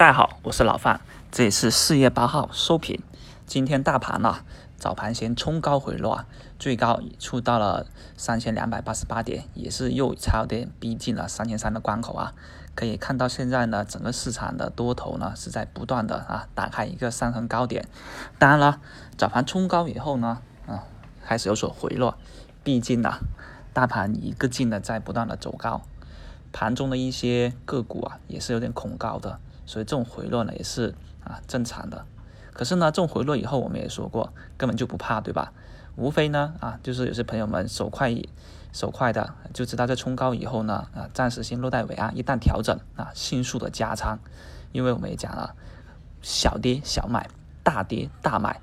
大家好，我是老范，这里是四月八号收评。今天大盘呢，早盘先冲高回落，最高触到了三千两百八十八点，也是又差点逼近了三千三的关口啊。可以看到现在呢，整个市场的多头呢是在不断的啊打开一个上升高点。当然了，早盘冲高以后呢，啊开始有所回落，毕竟呢，大盘一个劲的在不断的走高，盘中的一些个股啊也是有点恐高的。所以这种回落呢也是啊正常的，可是呢这种回落以后我们也说过根本就不怕对吧？无非呢啊就是有些朋友们手快一手快的就知道在冲高以后呢啊暂时先落袋为安，一旦调整啊迅速的加仓，因为我们也讲了小跌小买，大跌大买。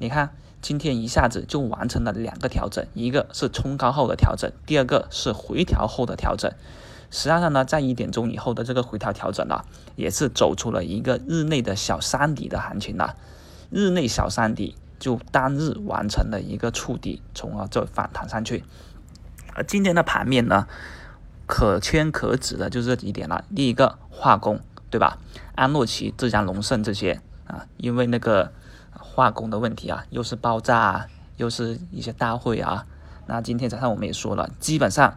你看今天一下子就完成了两个调整，一个是冲高后的调整，第二个是回调后的调整。实际上呢，在一点钟以后的这个回调调整呢，也是走出了一个日内的小三底的行情了。日内小三底就单日完成了一个触底，从而就反弹上去。而今天的盘面呢，可圈可指的就这几点了。第一个化工，对吧？安诺奇、浙江龙盛这些啊，因为那个化工的问题啊，又是爆炸，啊，又是一些大会啊。那今天早上我们也说了，基本上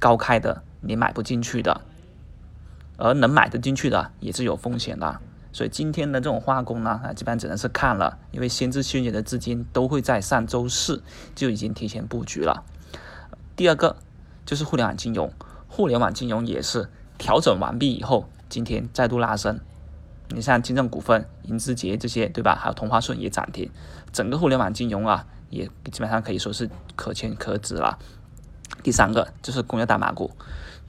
高开的。你买不进去的，而能买得进去的也是有风险的，所以今天的这种化工呢，啊，基本上只能是看了，因为先知先觉的资金都会在上周四就已经提前布局了。第二个就是互联网金融，互联网金融也是调整完毕以后，今天再度拉升。你像金正股份、银之杰这些，对吧？还有同花顺也涨停，整个互联网金融啊，也基本上可以说是可圈可指了。第三个就是工业大麻股。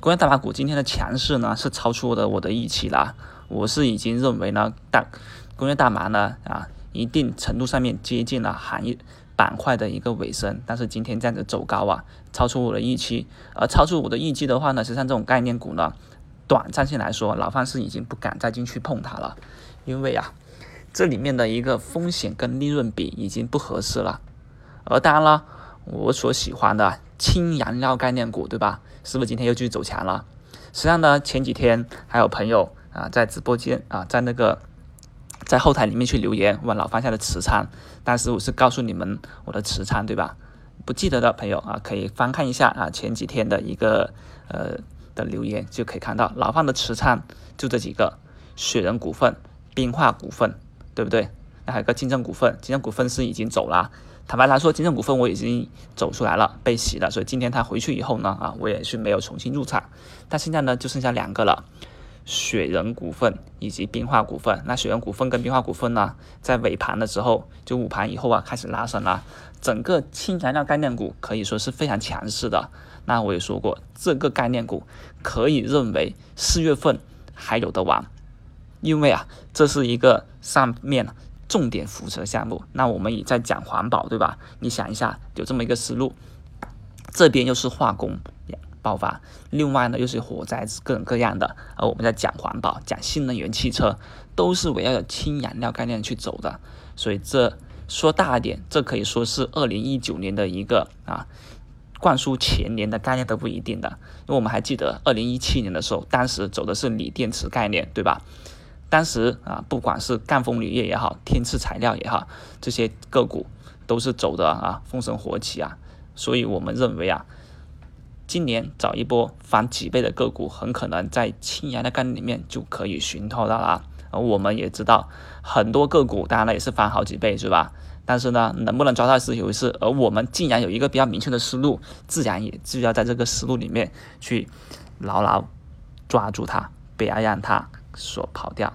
工业大麻股今天的强势呢，是超出的我的预期了。我是已经认为呢，大工业大麻呢啊，一定程度上面接近了行业板块的一个尾声。但是今天这样子走高啊，超出我的预期。而超出我的预期的话呢，实际上这种概念股呢，短暂性来说，老范是已经不敢再进去碰它了，因为啊，这里面的一个风险跟利润比已经不合适了。而当然了，我所喜欢的氢燃料概念股，对吧？是不是今天又继续走强了？实际上呢，前几天还有朋友啊在直播间啊，在那个在后台里面去留言问老方下的持仓，当时我是告诉你们我的持仓，对吧？不记得的朋友啊，可以翻看一下啊前几天的一个呃的留言，就可以看到老方的持仓就这几个：雪人股份、冰化股份，对不对？那还有个金正股份，金正股份是已经走了。坦白来说，金正股份我已经走出来了，被洗了，所以今天他回去以后呢，啊，我也是没有重新入场。但现在呢，就剩下两个了，雪人股份以及冰化股份。那雪人股份跟冰化股份呢，在尾盘的时候，就午盘以后啊，开始拉升了。整个氢燃料概念股可以说是非常强势的。那我也说过，这个概念股可以认为四月份还有的玩，因为啊，这是一个上面。重点扶持的项目，那我们也在讲环保，对吧？你想一下，有这么一个思路，这边又是化工爆发，另外呢又是火灾各种各样的，而我们在讲环保，讲新能源汽车，都是围绕着氢燃料概念去走的。所以这说大一点，这可以说是二零一九年的一个啊，灌输前年的概念都不一定的，因为我们还记得二零一七年的时候，当时走的是锂电池概念，对吧？当时啊，不管是赣锋铝业也好，天赐材料也好，这些个股都是走的啊风生火起啊，所以我们认为啊，今年找一波翻几倍的个股，很可能在氢燃料概念里面就可以寻到了啊。而我们也知道，很多个股当然了也是翻好几倍，是吧？但是呢，能不能抓到是有一事。而我们既然有一个比较明确的思路，自然也就要在这个思路里面去牢牢抓住它，不要让它。所跑掉。